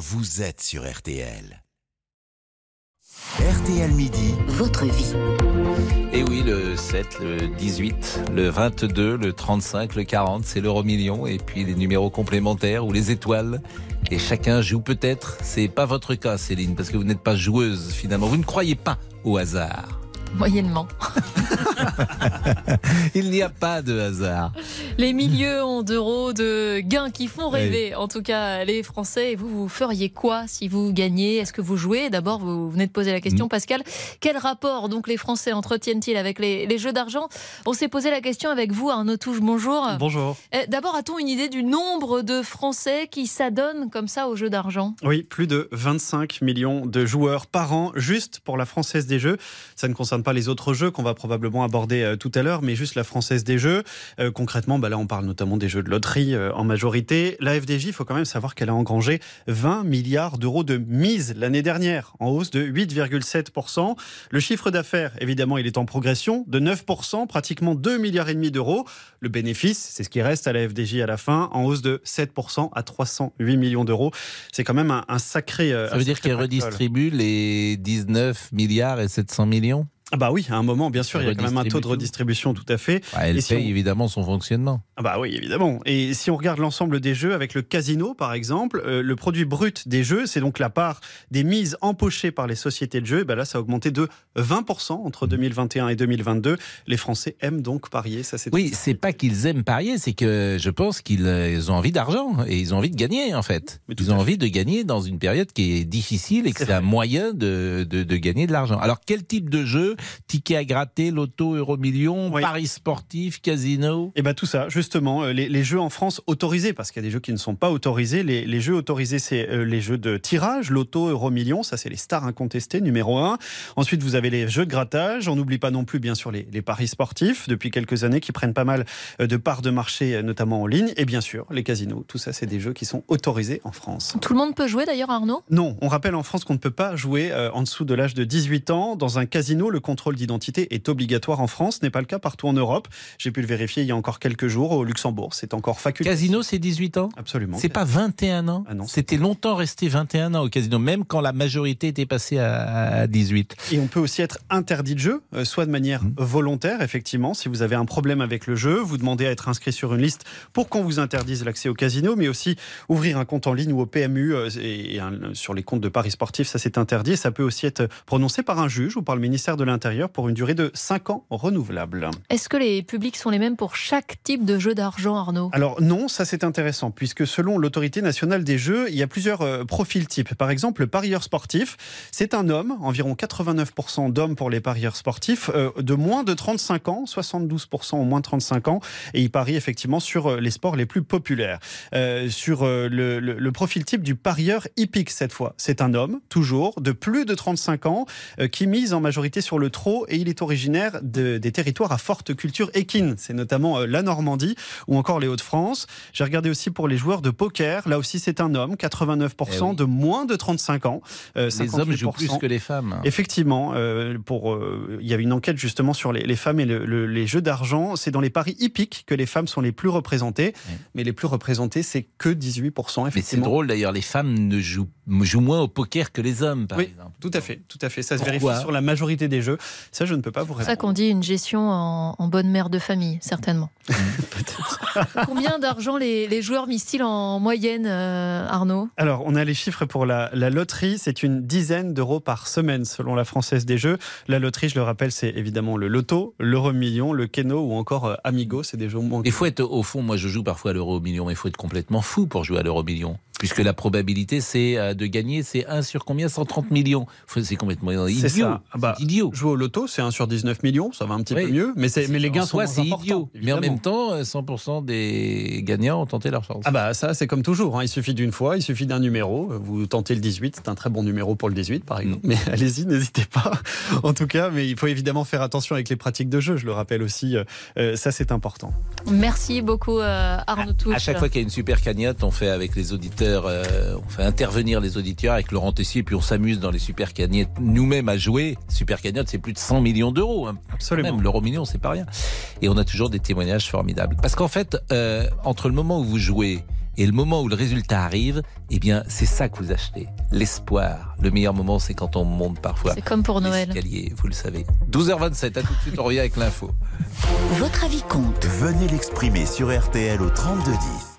vous êtes sur RTL. RTL Midi, votre vie. Et oui, le 7, le 18, le 22, le 35, le 40, c'est l'euro million. Et puis les numéros complémentaires ou les étoiles. Et chacun joue peut-être. C'est pas votre cas, Céline, parce que vous n'êtes pas joueuse finalement. Vous ne croyez pas au hasard. Moyennement. Il n'y a pas de hasard. Les millions d'euros de gains qui font rêver, en tout cas les Français. Et vous, vous feriez quoi si vous gagnez? Est-ce que vous jouez? D'abord, vous venez de poser la question, Mm. Pascal. Quel rapport donc les Français entretiennent-ils avec les, les jeux d'argent? On s'est posé la question avec vous, Arnaud Touche. Bonjour. Bonjour. Euh, D'abord, a-t-on une idée du nombre de Français qui s'adonnent comme ça aux jeux d'argent? Oui, plus de 25 millions de joueurs par an, juste pour la Française des Jeux. Ça ne concerne pas les autres jeux qu'on va probablement aborder euh, tout à l'heure, mais juste la Française des Jeux. Euh, concrètement, bah là, on parle notamment des jeux de loterie euh, en majorité. La FDJ, il faut quand même savoir qu'elle a engrangé 20 milliards d'euros de mise l'année dernière, en hausse de 8,7%. Le chiffre d'affaires, évidemment, il est en progression de 9%, pratiquement 2 milliards et demi d'euros. Le bénéfice, c'est ce qui reste à la FDJ à la fin, en hausse de 7% à 308 millions d'euros. C'est quand même un, un sacré. Ça veut dire qu'elle redistribue les 19 milliards et 700 millions? Bah oui, à un moment, bien sûr, il y a quand même un taux de redistribution, tout à fait. Bah, Elle Et si paye on- évidemment son fonctionnement. Ah bah oui, évidemment. Et si on regarde l'ensemble des jeux avec le casino, par exemple, euh, le produit brut des jeux, c'est donc la part des mises empochées par les sociétés de jeux. Et bah là, ça a augmenté de 20% entre 2021 et 2022. Les Français aiment donc parier. Ça, c'est Oui, c'est pas qu'ils aiment parier, c'est que je pense qu'ils euh, ont envie d'argent et ils ont envie de gagner en fait. Mais Ils ont fait. envie de gagner dans une période qui est difficile et que C'est un moyen de, de, de gagner de l'argent. Alors quel type de jeu Ticket à gratter, loto, euro million, Oui. paris sportif, casino Et bien tout ça, justement, euh, les, les jeux en France autorisés, parce qu'il y a des jeux qui ne sont pas autorisés. Les, les jeux autorisés, c'est euh, les jeux de tirage, loto, euro million, ça c'est les stars incontestées, numéro un. Ensuite, vous avez les jeux de grattage. On n'oublie pas non plus, bien sûr, les, les paris sportifs, depuis quelques années, qui prennent pas mal euh, de parts de marché, notamment en ligne. Et bien sûr, les casinos. Tout ça, c'est des jeux qui sont autorisés en France. Tout le monde peut jouer d'ailleurs, Arnaud? Non, on rappelle en France qu'on ne peut pas jouer en dessous de l'âge de 18 ans. Dans un casino, le contrôle d'identité est obligatoire en France. Ce n'est pas le cas partout en Europe. J'ai pu le vérifier il y a encore quelques jours au Luxembourg. C'est encore facultatif. Casino, c'est 18 ans? Absolument. C'est pas 21 ans? Ah C'était longtemps resté 21 ans au casino, même quand la majorité était passée à, à 18. Et on peut aussi être interdit de jeu, euh, soit de manière Mhm. volontaire, effectivement. Si vous avez un problème avec le jeu, vous demandez à être inscrit sur une liste pour qu'on vous interdise l'accès au casino, mais aussi ouvrir un compte en ligne ou au PMU euh, et, sur les comptes de paris sportifs, ça c'est interdit. Ça peut aussi être prononcé par un juge ou par le ministère de l'Intérieur pour une durée de 5 ans renouvelable. Est-ce que les publics sont les mêmes pour chaque type de jeu d'argent, Arnaud? Alors non, ça c'est intéressant, puisque selon l'autorité nationale des jeux, il y a plusieurs euh, profils types. Par exemple, le parieur sportif, c'est un homme, environ 89% d'hommes pour les parieurs sportifs, euh, de moins de 35 ans, 72% au moins de 35 ans, et il parie effectivement sur euh, les sports les plus populaires. Euh, sur le, le- le profil type du parieur hippique cette fois, c'est un homme, toujours, de plus de 35 ans, qui mise en majorité sur le trot, et il est originaire de- des territoires à forte culture équine. C'est notamment euh, la Normandie ou encore les Hauts-de-France. J'ai regardé aussi pour les joueurs de poker. Là aussi, c'est un homme, 89% Eh oui. de moins de 35 ans. euh, Les hommes jouent 58%. plus que les femmes. Effectivement, euh, pour, euh, il y avait une enquête justement sur les, les femmes et le- le- les jeux d'argent. C'est dans les paris hippiques que les femmes sont les plus représentées. Mais les plus représentées, c'est que 18%. Mais c'est drôle d'ailleurs, les femmes ne jouent, jouent moins au poker que les hommes, par Oui, exemple. Tout à fait, tout à fait. Ça se vérifie sur la majorité des jeux. Ça, je ne peux pas vous C'est ça répondre. qu'on dit une gestion en, en bonne mère de famille, certainement. Combien d'argent les, les joueurs misent-ils en moyenne, euh, Arnaud? Alors, on a les chiffres pour la, la loterie. C'est une dizaine d'euros par semaine, selon la Française des Jeux. La loterie, je le rappelle, c'est évidemment le loto, l'euro million, le keno ou encore euh, Amigo. C'est des jeux moins. Il faut être, au fond, moi je joue parfois à l'euro million, mais il faut être complètement fou pour jouer à l'euro million. Puisque la probabilité c'est euh, de gagner, c'est 1 sur combien? 130 millions. C'est complètement idiot. C'est ça. Ah bah, C'est idiot. Jouer au loto, c'est 1 sur 19 millions, ça va un petit Oui. peu mieux, mais, c'est- mais les gains En sont soi, moins c'est importants, idiot. Mais en même temps, euh, 100% des gagnants ont tenté leur chance. Ah bah ça c'est comme toujours, hein. il suffit d'une fois, il suffit d'un numéro, vous tentez le 18, c'est un très bon numéro pour le 18 par exemple, mais allez-y, n'hésitez pas en tout cas, mais il faut évidemment faire attention avec les pratiques de jeu, je le rappelle aussi, euh, euh, ça c'est important. Merci beaucoup, euh, Arnaud Touche. À chaque fois qu'il y a une super cagnotte, on fait avec les auditeurs auditeurs, euh, on fait intervenir les auditeurs avec Laurent Tessier, puis on s'amuse dans les super cagnettes nous-mêmes à jouer. Super cagnotte, c'est plus de 100 millions d'euros. Hein. Absolument. Même l'euro million, c'est pas rien. Et on a toujours des témoignages formidables. Parce qu'en fait, euh, entre le moment où vous jouez et le moment où le résultat arrive, eh bien, c'est ça que vous achetez. L'espoir. Le meilleur moment, c'est quand on monte parfois. C'est comme pour Noël. Vous le savez. 12h27, à tout de suite, on revient avec l'info. Votre avis compte. Venez l'exprimer sur RTL au 3210.